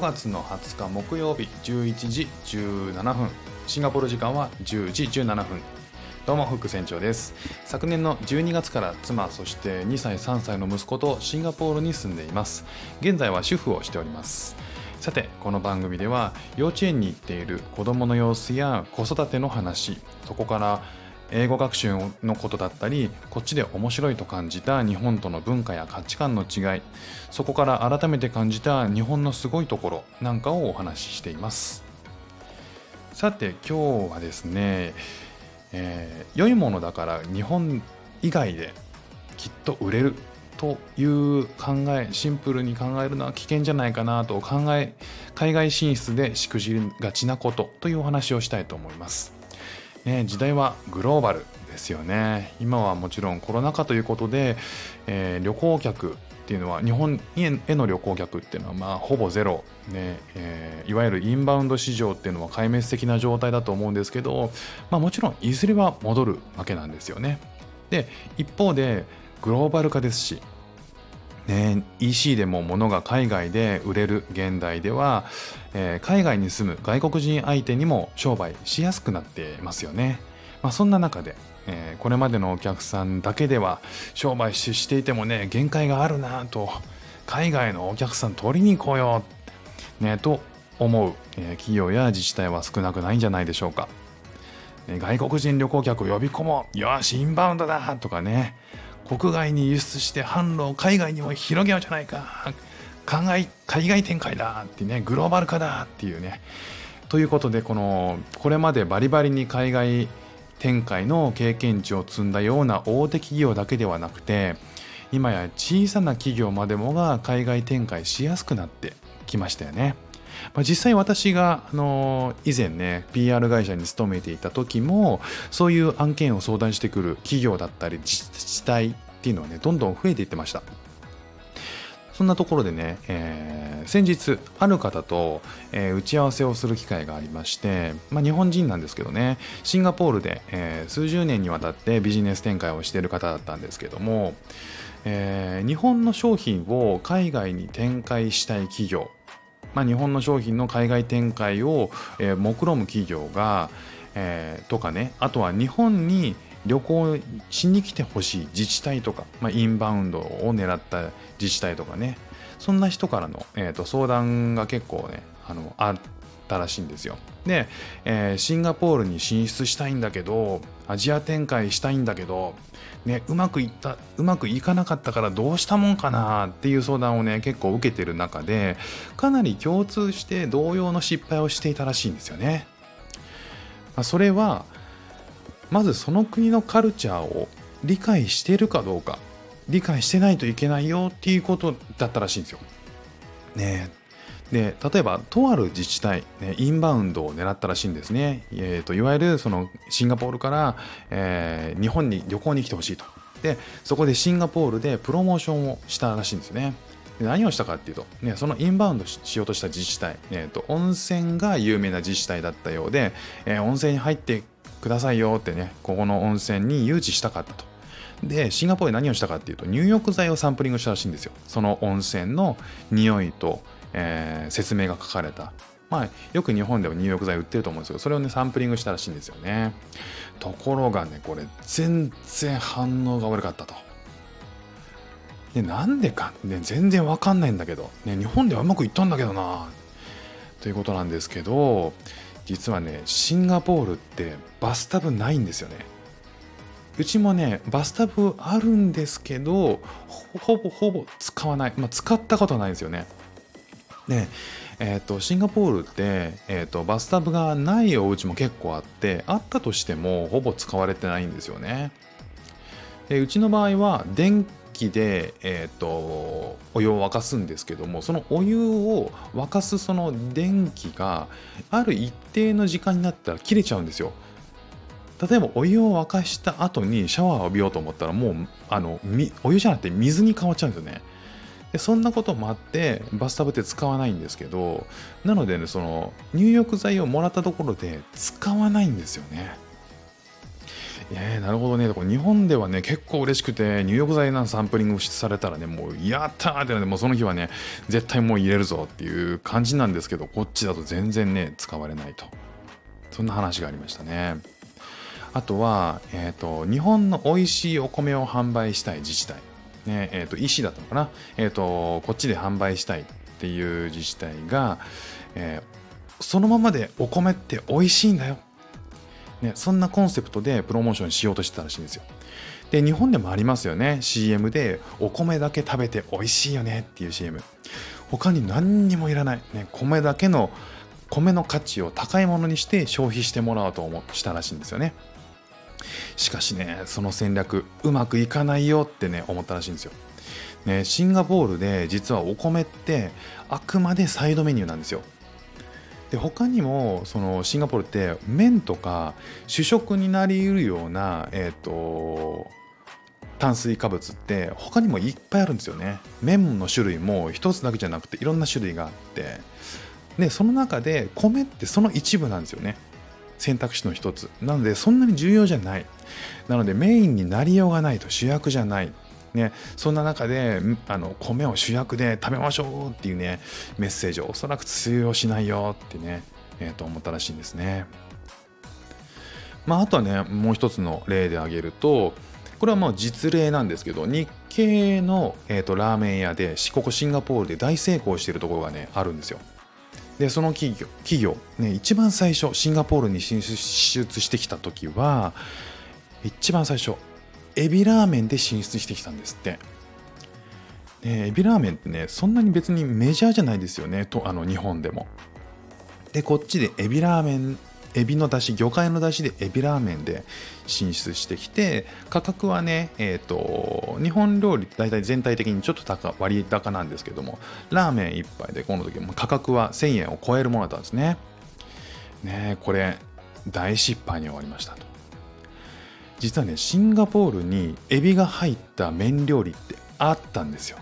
月の20日木曜日11時17分。シンガポール時間は10時17分。どうもフック船長です。昨年の12月から妻そして2歳3歳の息子とシンガポールに住んでいます。現在は主婦をしております。さてこの番組では幼稚園に行っている子どもの様子や子育ての話そこから英語学習のことだったりこっちで面白いと感じた日本との文化や価値観の違いそこから改めて感じた日本のすごいところなんかをお話ししています。さて今日はですね、えー、良いものだから日本以外できっと売れるという考えシンプルに考えるのは危険じゃないかなと考え海外進出でしくじりがちなことというお話をしたいと思います。ね、時代はグローバルですよね。今はもちろんコロナ禍ということで、えー、旅行客っていうのは日本への旅行客っていうのはまあほぼゼロ、ねえー、いわゆるインバウンド市場っていうのは壊滅的な状態だと思うんですけど、まあ、もちろんいずれは戻るわけなんですよね。で一方でグローバル化ですしね、EC でも物が海外で売れる現代では、えー、海外に住む外国人相手にも商売しやすくなってますよね。まあ、そんな中で、えー、これまでのお客さんだけでは商売していてもね限界があるなと海外のお客さん取りに来よう、ね、と思う、えー、企業や自治体は少なくないんじゃないでしょうか。外国人旅行客を呼び込もうよしインバウンドだとかね国外に輸出して販路を海外にも広げようじゃないか。海外海外展開だ。ってねグローバル化だっていうね。ということでこのこれまでバリバリに海外展開の経験値を積んだような大手企業だけではなくて今や小さな企業までもが海外展開しやすくなってきましたよね。まあ、実際私が、あの以前ね PR 会社に勤めていた時もそういう案件を相談してくる企業だったり自治体っていうのはねどんどん増えていってました。そんなところでね、えー、先日ある方と、えー、打ち合わせをする機会がありまして、まあ、日本人なんですけどねシンガポールで、えー、数十年にわたってビジネス展開をしている方だったんですけども、えー、日本の商品を海外に展開したい企業まあ、日本の商品の海外展開を、えー、目論む企業が、えー、とかねあとは日本に旅行しに来てほしい自治体とか、まあ、インバウンドを狙った自治体とかねそんな人からの、えーと、相談が結構ねあのあったらしいんですよ。で、えー、シンガポールに進出したいんだけどアジア展開したいんだけどね、うまくいったうまくいかなかったからどうしたもんかなっていう相談をね結構受けてる中でかなり共通して同様の失敗をしていたらしいんですよね。まあ、それはまずその国のカルチャーを理解してるかどうか理解してないといけないよっていうことだったらしいんですよ。ねで例えばとある自治体、ね、インバウンドを狙ったらしいんですね、えーと、いわゆるそのシンガポールから、えー、日本に旅行に来てほしいと。でそこでシンガポールでプロモーションをしたらしいんですね。で何をしたかっていうと、ね、そのインバウンドしようとした自治体、えーと、温泉が有名な自治体だったようで、えー、温泉に入ってくださいよってねここの温泉に誘致したかったと。でシンガポールで何をしたかっていうと入浴剤をサンプリングしたらしいんですよ。その温泉の匂いとえー、説明が書かれた。まあ、よく日本では入浴剤売ってると思うんですけどそれをねサンプリングしたらしいんですよね。ところがねこれ全然反応が悪かったと。でなんでか、ね、全然わかんないんだけど、ね、日本ではうまくいったんだけどな。ということなんですけど実はねシンガポールってバスタブないんですよね。うちもねバスタブあるんですけどほぼほぼ使わない、まあ、使ったことないんですよね。で、えーと、シンガポールって、えーと、バスタブがないお家も結構あってあったとしてもほぼ使われてないんですよね。でうちの場合は電気で、えーと、お湯を沸かすんですけどもそのお湯を沸かすその電気がある一定の時間になったら切れちゃうんですよ。例えばお湯を沸かした後にシャワーを浴びようと思ったらもうあのお湯じゃなくて水に変わっちゃうんですよね。でそんなこともあってバスタブって使わないんですけどなのでねその入浴剤をもらったところで使わないんですよねえー、なるほどね。日本ではね、結構嬉しくて、入浴剤なんサンプリングされたらね、もう、やったーってなって、もうその日はね、絶対もう入れるぞっていう感じなんですけど、こっちだと全然ね、使われないと。そんな話がありましたね。あとは、えっ、ー、と、日本の美味しいお米を販売したい自治体。ね、え、ー、と、医師だったのかな？えっ、と、こっちで販売したいっていう自治体が、えそのままでお米って美味しいんだよね、そんなコンセプトでプロモーションしようとしてたらしいんですよ。で、日本でもありますよね。CM でお米だけ食べて美味しいよねっていう CM。他に何にもいらない。ね、米だけの、米の価値を高いものにして消費してもらおうと思したらしいんですよね。しかしね、その戦略、うまくいかないよってね、思ったらしいんですよ。ね、シンガポールで実はお米ってあくまでサイドメニューなんですよ。で他にもそのシンガポールって麺とか主食になりうるような、えーと、炭水化物って他にもいっぱいあるんですよね麺の種類も一つだけじゃなくていろんな種類があってでその中で米ってその一部なんですよね選択肢の一つなのでそんなに重要じゃないなのでメインになりようがないと主役じゃないね、そんな中であの米を主役で食べましょうっていうねメッセージをおそらく通用しないよってね、えー、と思ったらしいんですね。まあ、あとはねもう一つの例で挙げるとこれはまあ実例なんですけど日系の、えー、とラーメン屋でここシンガポールで大成功してるところがねあるんですよ。でその企業企業、ね、一番最初シンガポールに進出してきた時は一番最初エビラーメンで進出してきたんですって。でエビラーメンってねそんなに別にメジャーじゃないですよねとあの日本でも。でこっちでエビラーメンエビの出汁魚介の出汁でエビラーメンで進出してきて価格はねえっ、ー、と日本料理大体全体的にちょっと高割高なんですけどもラーメン1杯でこの時も価格は1000円を超えるものだったんですね。ねこれ大失敗に終わりましたと。実はねシンガポールにエビが入った麺料理ってあったんですよ。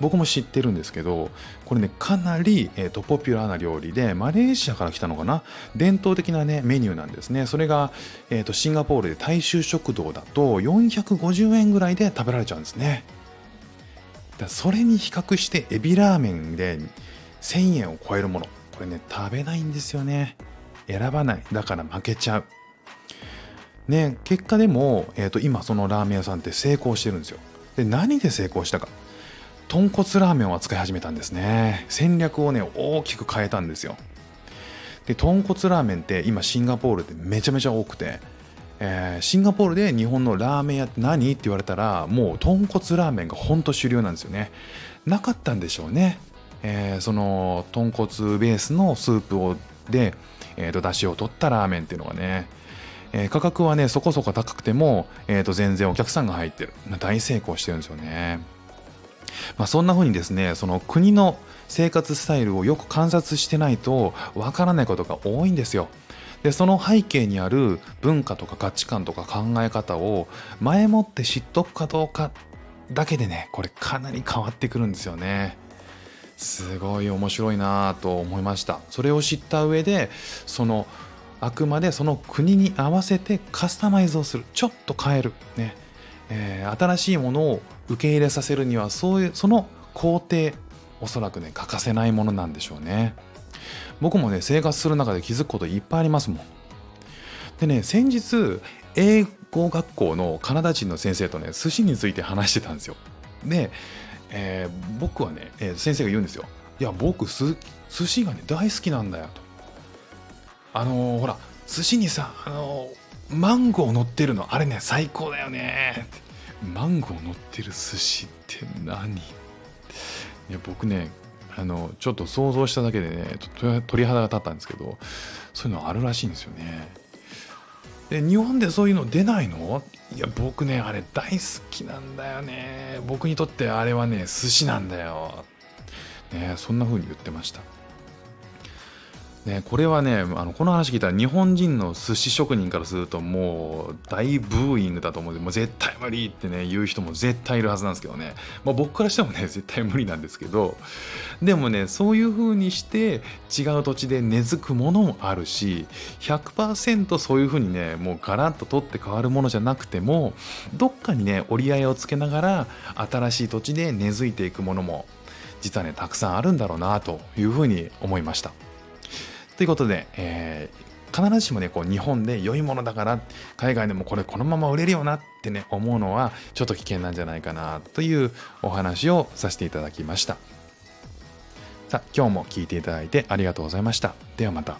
僕も知ってるんですけどこれねかなり、えーと、ポピュラーな料理でマレーシアから来たのかな？伝統的なねメニューなんですね。それが、えーと、シンガポールで大衆食堂だと450円ぐらいで食べられちゃうんですね。だそれに比較してエビラーメンで1000円を超えるもの。これね食べないんですよね。選ばない。だから負けちゃう。ね、結果でも、えーと、今そのラーメン屋さんって成功してるんですよ。で何で成功したか？豚骨ラーメンを扱い始めたんですね。戦略をね大きく変えたんですよ。で豚骨ラーメンって今シンガポールでめちゃめちゃ多くて、えー、シンガポールで日本のラーメン屋って何って言われたらもう豚骨ラーメンがほんと主流なんですよね。なかったんでしょうね。えー、その豚骨ベースのスープをで、えーと、出汁を取ったラーメンっていうのがねえー、価格はねそこそこ高くても、えー、と全然お客さんが入ってる大成功してるんですよね。まあ、そんな風にですねその国の生活スタイルをよく観察してないとわからないことが多いんですよ。でその背景にある文化とか価値観とか考え方を前もって知っとくかどうかだけでねこれかなり変わってくるんですよね。すごい面白いなと思いました。それを知った上でそのあくまでその国に合わせてカスタマイズをするちょっと変える、ねえー、新しいものを受け入れさせるにはそういうその工程おそらくね欠かせないものなんでしょうね。僕もね生活する中で気づくこといっぱいありますもん。でね先日英語学校のカナダ人の先生とね寿司について話してたんですよ。で、えー、僕はね、えー、先生が言うんですよ。いや僕寿司がね大好きなんだよと。あのー、ほら寿司にさ、あのー、マンゴー乗ってるのあれね最高だよね。マンゴー乗ってる寿司って何？いや僕ねあのちょっと想像しただけでね鳥肌が立ったんですけどそういうのあるらしいんですよね。で日本でそういうの出ないの？いや僕ねあれ大好きなんだよね。僕にとってあれはね寿司なんだよ。ねそんな風に言ってました。ね、これはねあのこの話聞いたら日本人の寿司職人からするともう大ブーイングだと思うんでもう絶対無理ってね言う人も絶対いるはずなんですけどね、まあ、僕からしてもね 絶対無理なんですけどでもねそういう風にして違う土地で根付くものもあるし100%そういう風にねもうガラッと取って変わるものじゃなくてもどっかにね折り合いをつけながら新しい土地で根付いていくものも実はねたくさんあるんだろうなという風に思いました。ということで、えー、必ずしもねこう日本で良いものだから海外でもこれこのまま売れるよなってね思うのはちょっと危険なんじゃないかなというお話をさせていただきました。さあ今日も聞いていただいてありがとうございました。ではまた。